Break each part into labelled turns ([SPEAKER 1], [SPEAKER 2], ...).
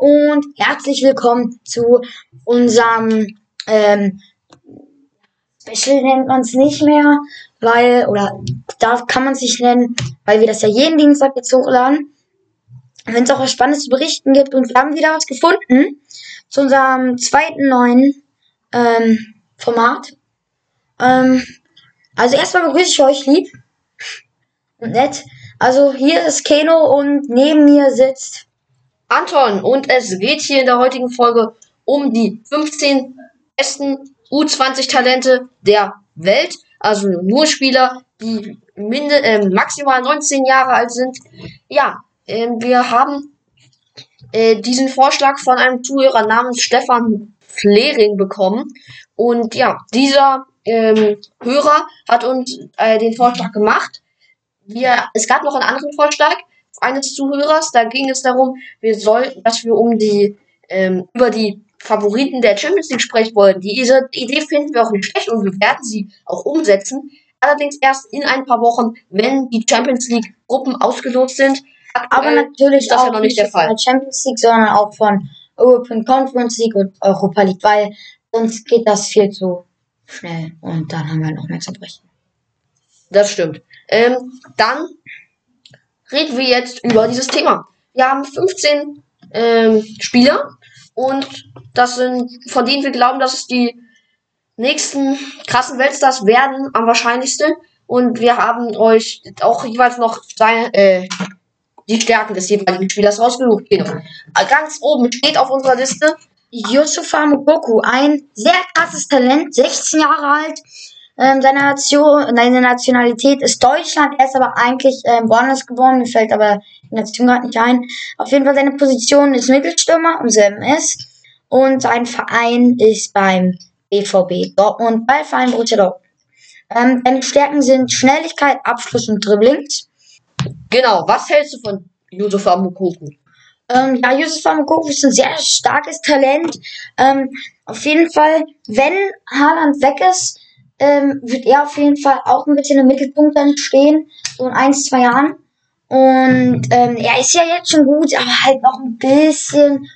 [SPEAKER 1] und herzlich willkommen zu unserem ähm, Special nennt man es nicht mehr, weil, oder da kann man es nicht nennen, weil wir das ja jeden Dienstag jetzt hochladen. Wenn es auch was Spannendes zu berichten gibt und wir haben wieder was gefunden zu unserem zweiten neuen ähm, Format. Ähm, also erstmal begrüße ich euch lieb und nett. Also hier ist Keno und neben mir sitzt
[SPEAKER 2] Anton und es geht hier in der heutigen Folge um die 15 besten U20-Talente der Welt. Also nur Spieler, die minde, äh, maximal 19 Jahre alt sind. Ja, äh, wir haben äh, diesen Vorschlag von einem Zuhörer namens Stefan Flering bekommen. Und ja, dieser ähm, Hörer hat uns äh, den Vorschlag gemacht. Wir, es gab noch einen anderen Vorschlag eines Zuhörers. Da ging es darum, wir sollten, dass wir um die ähm, über die Favoriten der Champions League sprechen wollten. Diese Idee finden wir auch nicht schlecht und wir werden sie auch umsetzen. Allerdings erst in ein paar Wochen, wenn die Champions League Gruppen ausgelost sind.
[SPEAKER 1] Aktuell aber natürlich ist das auch ja noch nicht der Fall. Von der Champions League, sondern auch von European Conference League und Europa League, weil sonst geht das viel zu schnell und dann haben wir noch mehr zu berichten.
[SPEAKER 2] Das stimmt. Ähm, dann reden wir jetzt über dieses Thema. Wir haben 15 ähm, Spieler und das sind, von denen wir glauben, dass es die nächsten krassen Weltstars werden, am wahrscheinlichsten. Und wir haben euch auch jeweils noch seine, äh, die Stärken des jeweiligen Spielers rausgesucht. Genau. Ganz oben steht auf unserer Liste
[SPEAKER 1] Yusufa Mugoku, ein sehr krasses Talent, 16 Jahre alt, ähm, seine, Nation, seine Nationalität ist Deutschland. Er ist aber eigentlich ähm, woanders geboren. Mir fällt aber die Nation gerade nicht ein. Auf jeden Fall seine Position ist Mittelstürmer im selben ist. Und sein Verein ist beim BVB Dortmund, bei Verein Borussia Dortmund. Ähm, seine Stärken sind Schnelligkeit, Abschluss und Dribblings.
[SPEAKER 2] Genau. Was hältst du von Yusufa Mugoku?
[SPEAKER 1] Ähm, ja, Yusuf Mukoko ist ein sehr starkes Talent. Ähm, auf jeden Fall, wenn Haaland weg ist, ähm, wird er auf jeden Fall auch ein bisschen im Mittelpunkt dann stehen, so in ein, zwei Jahren. Und ähm, er ist ja jetzt schon gut, aber halt noch ein bisschen,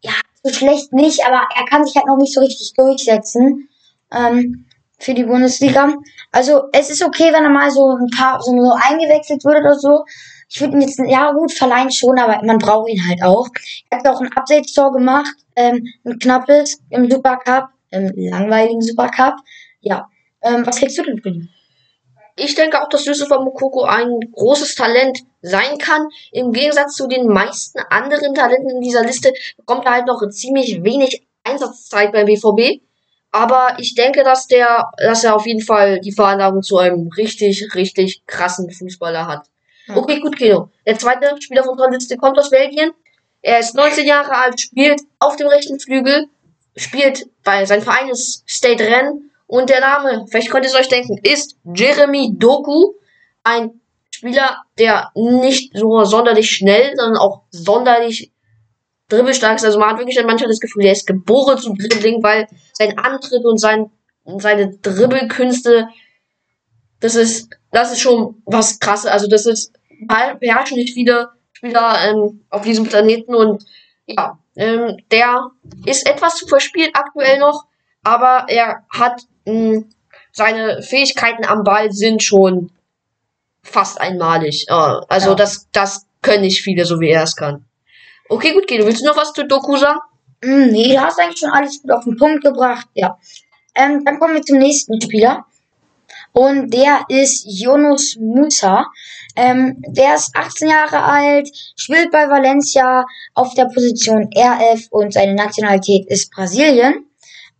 [SPEAKER 1] ja, so schlecht nicht, aber er kann sich halt noch nicht so richtig durchsetzen ähm, für die Bundesliga. Also es ist okay, wenn er mal so ein paar so, so eingewechselt wird oder so. Ich würde ihn jetzt, ja gut, verleihen schon, aber man braucht ihn halt auch. Er hat auch ein Update-Tor gemacht, ähm, ein knappes im Supercup, im langweiligen Supercup. Ja. Ähm, was hältst du denn von ihm?
[SPEAKER 2] Ich denke auch, dass Yusufa Mukoko ein großes Talent sein kann. Im Gegensatz zu den meisten anderen Talenten in dieser Liste bekommt er halt noch ziemlich wenig Einsatzzeit beim BVB. Aber ich denke, dass der, dass er auf jeden Fall die Veranlagung zu einem richtig, richtig krassen Fußballer hat. Okay, gut, Kino. Der zweite Spieler von unserer Liste kommt aus Belgien. Er ist 19 Jahre alt, spielt auf dem rechten Flügel, spielt bei, sein Verein ist State Rennes und der Name, vielleicht könnt ihr es euch denken, ist Jeremy Doku. Ein Spieler, der nicht so sonderlich schnell, sondern auch sonderlich dribbelstark ist. Also man hat wirklich manchmal das Gefühl, der ist geboren zum Dribbling, weil sein Antritt und sein, seine Dribbelkünste, das ist, das ist schon was krasses. Also das ist, beherrschen nicht viele Spieler ähm, auf diesem Planeten und ja, ähm, der ist etwas zu verspielt aktuell noch, aber er hat mh, seine Fähigkeiten am Ball sind schon fast einmalig. Uh, also ja. das, das können nicht viele, so wie er es kann. Okay, gut, Guido, willst du noch was zu Doku sagen?
[SPEAKER 1] Mm, nee, du hast eigentlich schon alles gut auf den Punkt gebracht. Ja. Ähm, dann kommen wir zum nächsten Spieler. Und der ist Jonas Musa. Ähm, der ist 18 Jahre alt, spielt bei Valencia auf der Position RF und seine Nationalität ist Brasilien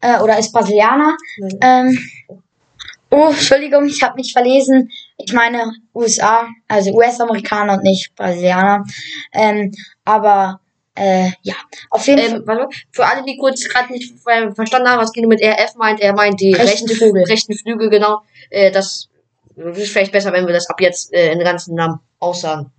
[SPEAKER 1] äh, oder ist Brasilianer. Ähm, oh, Entschuldigung, ich habe mich verlesen. Ich meine USA, also US-Amerikaner und nicht Brasilianer. Ähm, aber äh, ja, auf jeden
[SPEAKER 2] ähm, Fall. Für alle, die kurz gerade nicht verstanden haben, was Guido mit RF meint, er meint die rechten, rechten Flügel. Rechten Flügel, genau. Äh, das ist vielleicht besser, wenn wir das ab jetzt äh, in ganzen Namen aussagen.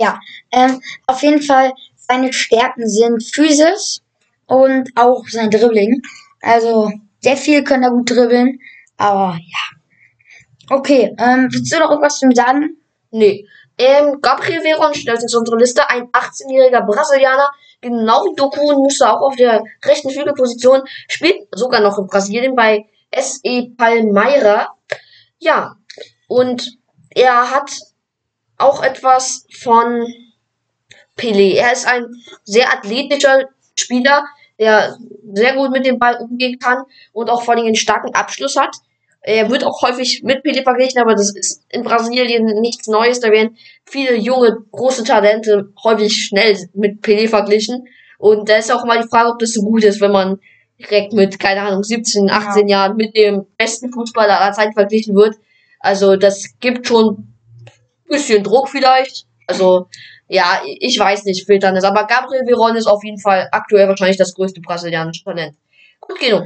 [SPEAKER 1] Ja, ähm, auf jeden Fall, seine Stärken sind Physis, und auch sein Dribbling. Also sehr viel kann er gut dribbeln, aber ja. Okay, ähm, willst du noch irgendwas zu ihm sagen?
[SPEAKER 2] Nee. Ähm, Gabriel Veron stellt uns unsere Liste, ein 18-jähriger Brasilianer, genau wie Doku und Musa auch auf der rechten Flügelposition, spielt sogar noch in Brasilien bei SE Palmeira. Ja, und er hat auch etwas von Pelé. Er ist ein sehr athletischer Spieler, der sehr gut mit dem Ball umgehen kann und auch vor allem einen starken Abschluss hat. Er wird auch häufig mit Pelé verglichen, aber das ist in Brasilien nichts Neues. Da werden viele junge, große Talente häufig schnell mit Pelé verglichen. Und da ist auch mal die Frage, ob das so gut ist, wenn man direkt mit, keine Ahnung, 17, 18 ja. Jahren mit dem besten Fußballer aller Zeit verglichen wird. Also das gibt schon ein bisschen Druck vielleicht. Also ja, ich weiß nicht, filtern ist. Aber Gabriel Veron ist auf jeden Fall aktuell wahrscheinlich das größte brasilianische Talent. Gut genug.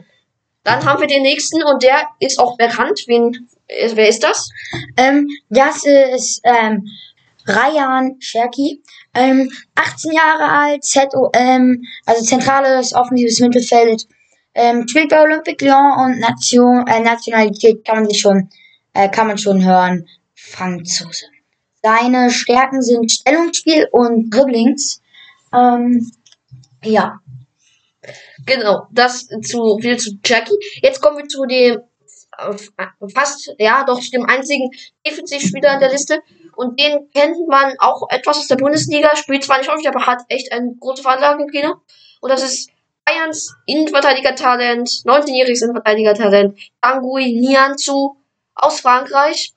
[SPEAKER 2] Dann haben wir den nächsten und der ist auch bekannt. Wen, wer ist das?
[SPEAKER 1] Ähm, das ist ähm, Ryan Cherky. Ähm, 18 Jahre alt, ZOM, also zentrales offensives Mittelfeld. Ähm, spielt bei Olympique Lyon und Nation, äh, Nationalität kann man sich schon, äh, kann man schon hören. Franzose. Seine Stärken sind Stellungsspiel und Dribblings. Ähm, ja.
[SPEAKER 2] Genau, das zu viel zu Jackie. Jetzt kommen wir zu dem äh, fast, ja, doch dem einzigen Defensivspieler in der Liste. Und den kennt man auch etwas aus der Bundesliga, spielt zwar nicht häufig, aber hat echt eine große Veranlagung im Kino. Und das ist Bayerns Innenverteidiger-Talent, 19-jähriges Innenverteidiger-Talent, Tanguy Nianzu aus Frankreich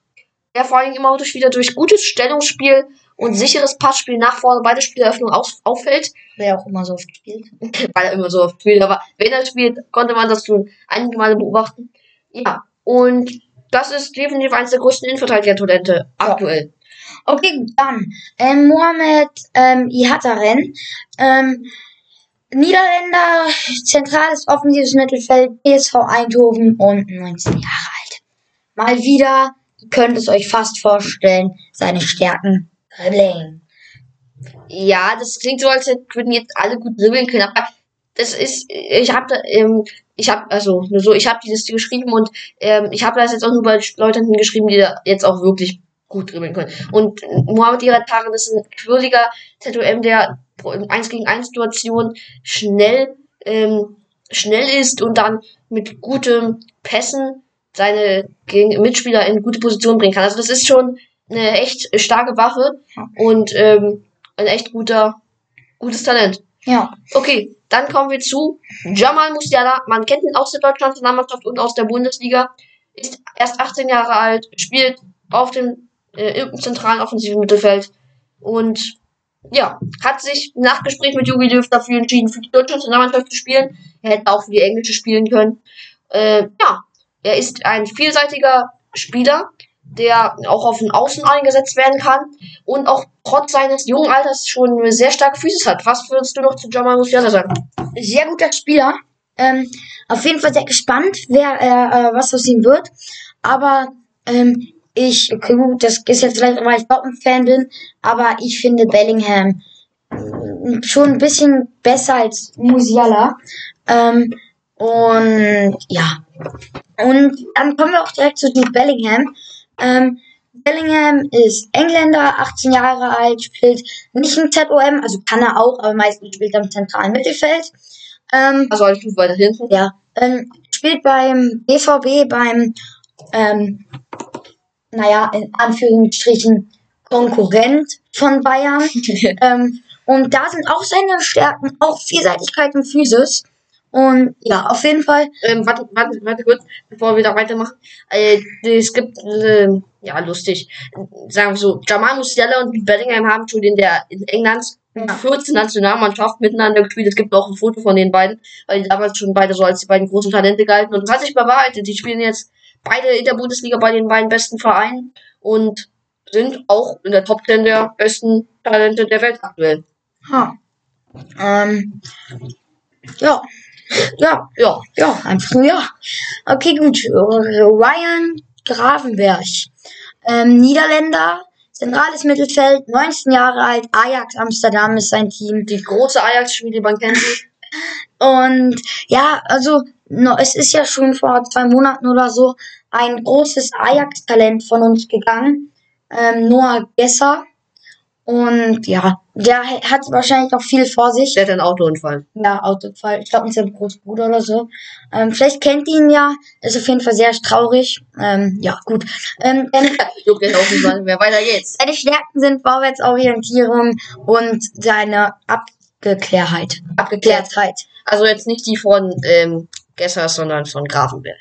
[SPEAKER 2] der vor allem immer wieder durch gutes Stellungsspiel und sicheres Passspiel nach vorne bei der Spieleröffnung auf, auffällt.
[SPEAKER 1] Wer auch immer so oft spielt.
[SPEAKER 2] Weil er immer so oft spielt, aber wenn er spielt, konnte man das schon einige Male beobachten. Ja, und das ist definitiv eines der größten Innenverteidiger-Talente aktuell.
[SPEAKER 1] Okay, dann ähm, Mohamed ähm, Ihataren, ähm, Niederländer, zentrales offensives Mittelfeld, PSV Eindhoven und 19 Jahre alt. Mal wieder könnt es euch fast vorstellen, seine Stärken dribbeln.
[SPEAKER 2] Ja, das klingt so, als würden jetzt alle gut dribbeln können, aber das ist, ich habe da, ähm, ich habe also nur so, ich habe die Liste geschrieben und ähm, ich habe das jetzt auch nur bei Leuten geschrieben, die da jetzt auch wirklich gut dribbeln können. Und Mohamed Irataren ist ein quirliger ZOM, der in 1 gegen 1 Situation schnell, ähm, schnell ist und dann mit gutem Pässen seine Mitspieler in gute Position bringen kann. Also das ist schon eine echt starke Waffe und ähm, ein echt guter, gutes Talent.
[SPEAKER 1] Ja.
[SPEAKER 2] Okay, dann kommen wir zu Jamal Musiala. Man kennt ihn aus der deutschen Nationalmannschaft und aus der Bundesliga. Ist erst 18 Jahre alt, spielt auf dem äh, im zentralen offensiven Mittelfeld und ja, hat sich nach Gespräch mit Jogi Löw dafür entschieden, für die deutsche Nationalmannschaft zu spielen. Er hätte auch für die englische spielen können. Äh, ja, er ist ein vielseitiger Spieler, der auch auf den Außen eingesetzt werden kann und auch trotz seines jungen Alters schon sehr starke Füße hat. Was würdest du noch zu Jamal Musiala sagen?
[SPEAKER 1] Sehr guter Spieler. Ähm, auf jeden Fall sehr gespannt, wer äh, was aus ihm wird. Aber ähm, ich, okay, gut, das ist jetzt vielleicht, weil ich Dortmund-Fan bin, aber ich finde Bellingham schon ein bisschen besser als Musiala. Ähm, und ja. Und dann kommen wir auch direkt zu Jude Bellingham. Ähm, Bellingham ist Engländer, 18 Jahre alt, spielt nicht im ZOM, also kann er auch, aber meistens spielt er im zentralen Mittelfeld.
[SPEAKER 2] Ähm, also ein Stück weiter hinten.
[SPEAKER 1] Ja. Ähm, spielt beim BVB, beim, ähm, naja, in Anführungsstrichen Konkurrent von Bayern. ähm, und da sind auch seine Stärken, auch Vielseitigkeit und Physis. Und ja, auf jeden Fall.
[SPEAKER 2] Ähm, warte, warte, warte kurz, bevor wir da weitermachen. Äh, es gibt, äh, ja, lustig. Sagen wir so, Jamal Musiala und Bellingham haben schon in der in England ja. 14 Nationalmannschaft miteinander gespielt. Es gibt auch ein Foto von den beiden, weil die damals schon beide so als die beiden großen Talente galten. Und das hat sich bewahrheitet. Die spielen jetzt beide in der Bundesliga bei den beiden besten Vereinen und sind auch in der Top 10 der besten Talente der Welt aktuell.
[SPEAKER 1] Ha. Ähm, ja. Ja, ja, ja, einfach nur ja. Okay, gut. Ryan Gravenberg. Ähm, Niederländer, zentrales Mittelfeld, 19 Jahre alt, Ajax Amsterdam ist sein Team.
[SPEAKER 2] Die große Ajax-Schmiede, man kennt sie.
[SPEAKER 1] Und ja, also no, es ist ja schon vor zwei Monaten oder so ein großes Ajax-Talent von uns gegangen. Ähm, Noah Gesser. Und ja, der hat wahrscheinlich noch viel vor sich.
[SPEAKER 2] Der hat einen Autounfall.
[SPEAKER 1] Ja, Autounfall. Ich glaube, mit seinem Großbruder oder so. Ähm, vielleicht kennt ihr ihn ja. Ist auf jeden Fall sehr traurig. Ähm, ja, gut. Ähm,
[SPEAKER 2] Juckt den auch niemand mehr. Weiter geht's.
[SPEAKER 1] seine Stärken sind Vorwärtsorientierung und seine Abgeklärtheit. Abgeklärtheit.
[SPEAKER 2] Also jetzt nicht die von ähm, Gessers, sondern von Grafenberg.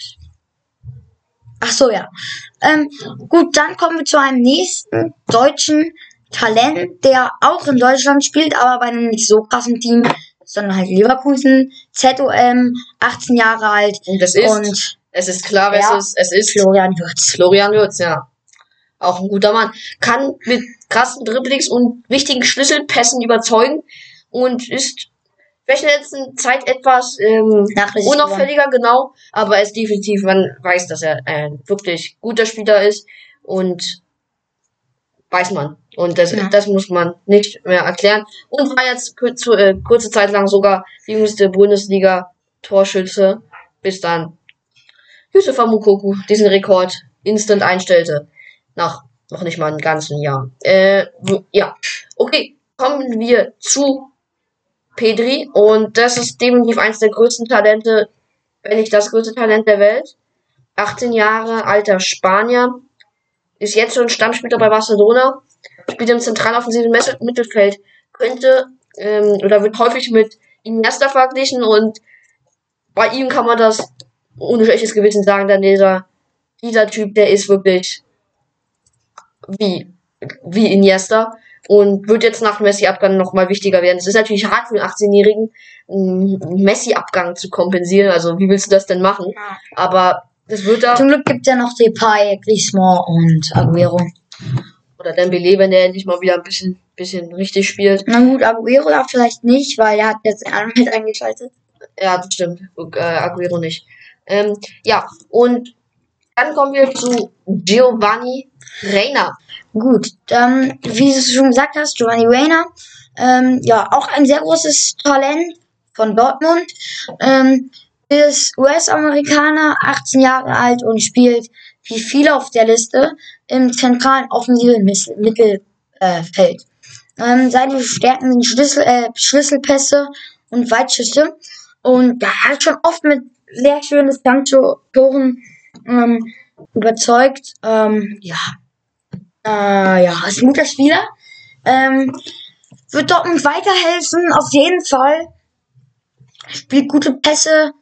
[SPEAKER 1] Ach so, ja. Ähm, gut, dann kommen wir zu einem nächsten deutschen Talent, der auch in Deutschland spielt, aber bei einem nicht so krassen Team, sondern halt Leverkusen, ZOM, 18 Jahre alt
[SPEAKER 2] Und es ist,
[SPEAKER 1] und
[SPEAKER 2] es ist klar, wer
[SPEAKER 1] Ja.
[SPEAKER 2] es ist. Es ist
[SPEAKER 1] Florian Würz.
[SPEAKER 2] Florian Würz, ja. Auch ein guter Mann. Kann mit krassen Dribblings und wichtigen Schlüsselpässen überzeugen und ist vielleicht in der letzten Zeit etwas ähm, unauffälliger, genau, aber er ist definitiv, man weiß, dass er ein wirklich guter Spieler ist und weiß man. Und das,
[SPEAKER 1] Ja.
[SPEAKER 2] das muss man nicht mehr erklären. Und war jetzt zu, äh, kurze Zeit lang sogar die jüngste Bundesliga-Torschütze, bis dann Yusufa Mukoku diesen Rekord instant einstellte. Nach noch nicht mal einem ganzen Jahr. Äh, ja. Okay, kommen wir zu Pedri. Und das ist definitiv eines der größten Talente, wenn nicht das größte Talent der Welt. 18 Jahre alter Spanier. Ist jetzt schon Stammspieler bei Barcelona. Spielt im zentraloffensiven Mittelfeld. Könnte, ähm, oder wird häufig mit Iniesta verglichen und bei ihm kann man das ohne schlechtes Gewissen sagen, denn dieser, dieser Typ, der ist wirklich wie, wie Iniesta und wird jetzt nach dem Messi-Abgang nochmal wichtiger werden. Es ist natürlich hart für einen 18-Jährigen, einen Messi-Abgang zu kompensieren. Also, wie willst du das denn machen? Aber das wird da,
[SPEAKER 1] Zum Glück gibt es ja noch Depay, Griezmann und Aguero.
[SPEAKER 2] Oder Dembele, wenn der endlich mal wieder ein bisschen, bisschen richtig spielt.
[SPEAKER 1] Na gut, Aguero ja vielleicht nicht, weil er hat jetzt mit eingeschaltet.
[SPEAKER 2] Ja, das stimmt. Äh, Aguero nicht. Ähm, ja, und dann kommen wir zu Giovanni Reina.
[SPEAKER 1] Gut, ähm, wie du schon gesagt hast, Giovanni Reina, ähm, ja, auch ein sehr großes Talent von Dortmund, ähm, ist US-Amerikaner, 18 Jahre alt und spielt, wie viele auf der Liste, im zentralen offensiven Mittelfeld. Äh, ähm, seine Stärken sind Schlüssel, äh, Schlüsselpässe und Weitschüsse und er hat schon oft mit sehr schönen Distanztoren ähm, überzeugt. Ähm, ja, äh, ja, ist ein guter Spieler. Ähm, wird Dortmund weiterhelfen, auf jeden Fall. Spielt gute Pässe.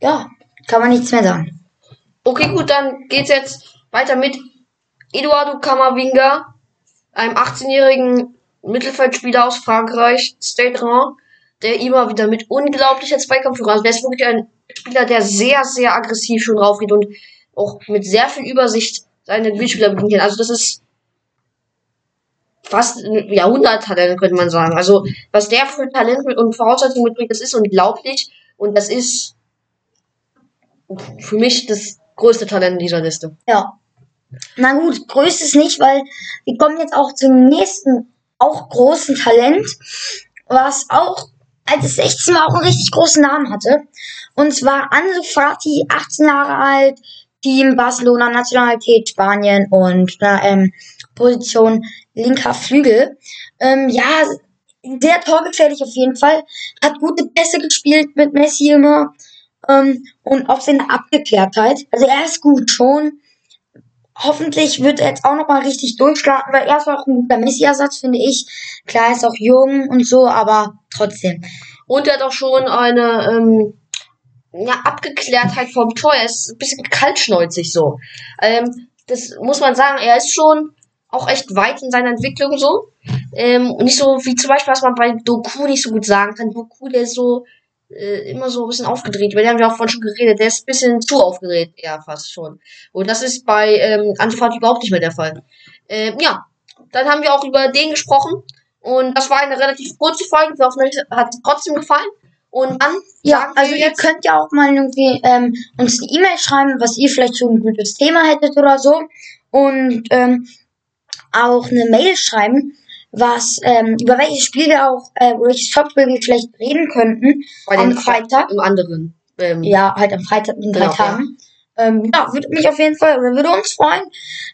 [SPEAKER 1] Ja, kann man nichts mehr sagen.
[SPEAKER 2] Okay, gut, dann geht's jetzt weiter mit Eduardo Camavinga, einem 18-jährigen Mittelfeldspieler aus Frankreich, Stade Rennes, der immer wieder mit unglaublicher Zweikampfführung, also der ist wirklich ein Spieler, der sehr, sehr aggressiv schon raufgeht und auch mit sehr viel Übersicht seine Mitspieler bedienen kann. Also das ist fast ein Jahrhunderttalent, könnte man sagen. Also was der für Talent und Voraussetzungen mitbringt, das ist unglaublich und das ist für mich das größte Talent dieser Liste.
[SPEAKER 1] Ja. Na gut, größtes nicht, weil wir kommen jetzt auch zum nächsten, auch großen Talent, was auch als 16 Mal auch einen richtig großen Namen hatte. Und zwar Ansu Fati, 18 Jahre alt, Team Barcelona, Nationalität Spanien und na, ähm, Position linker Flügel. Ähm, ja, sehr torgefährlich auf jeden Fall. Hat gute Pässe gespielt mit Messi immer. Ähm, und auch seine Abgeklärtheit. Also er ist gut schon. Hoffentlich wird er jetzt auch nochmal richtig durchstarten, weil er ist auch ein guter Messi-Ersatz, finde ich. Klar, er ist auch jung und so, aber trotzdem.
[SPEAKER 2] Und er hat auch schon eine ähm, ja, Abgeklärtheit vom Tor. Er ist ein bisschen kaltschnäuzig so. Ähm, das muss man sagen, er ist schon auch echt weit in seiner Entwicklung so. Ähm, nicht so wie zum Beispiel, was man bei Doku nicht so gut sagen kann. Doku, der ist so äh, immer so ein bisschen aufgedreht. Über den haben wir auch vorhin schon geredet. Der ist ein bisschen zu aufgedreht, ja, fast schon. Und das ist bei ähm, Antifat überhaupt nicht mehr der Fall. Ähm, ja, dann haben wir auch über den gesprochen. Und das war eine relativ kurze Folge. Wir hoffen, euch hat es trotzdem gefallen. Und dann
[SPEAKER 1] Ja, also ihr könnt ja auch mal irgendwie ähm, uns eine E-Mail schreiben, was ihr vielleicht so ein gutes Thema hättet oder so. Und ähm, auch eine Mail schreiben, was ähm, über welches Spiel wir auch, äh, über welches Topspiel wir vielleicht reden könnten am Freitag.
[SPEAKER 2] im anderen. Ähm,
[SPEAKER 1] Ja, halt am Freitag in drei
[SPEAKER 2] Genau,
[SPEAKER 1] Tagen. Ähm, ja, würde mich auf jeden Fall, oder würde uns freuen,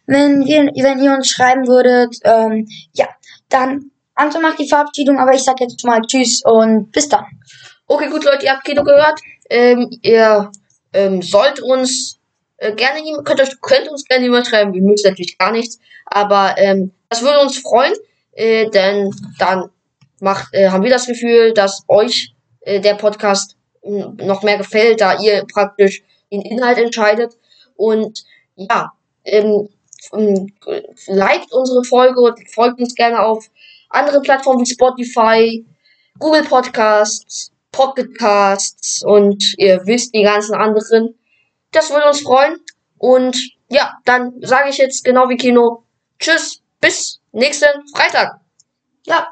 [SPEAKER 1] wenn, wir, wenn ihr uns schreiben würdet. Ähm, ja, dann Anton macht die Verabschiedung, aber ich sag jetzt schon mal Tschüss und bis dann.
[SPEAKER 2] Okay, gut, Leute, ihr habt Kino gehört. Ähm, ihr ähm, sollt uns äh, gerne, könnt, euch, könnt uns gerne jemand schreiben. Wir müssen natürlich gar nichts. Aber ähm, das würde uns freuen, äh, denn dann macht, äh, haben wir das Gefühl, dass euch äh, der Podcast noch mehr gefällt, da ihr praktisch den Inhalt entscheidet. Und ja, ähm, ähm, liked unsere Folge und folgt uns gerne auf andere Plattformen wie Spotify, Google Podcasts, Pocket Casts und ihr wisst die ganzen anderen. Das würde uns freuen. Und ja, dann sage ich jetzt genau wie Kino. Tschüss, bis nächsten Freitag.
[SPEAKER 1] Ja,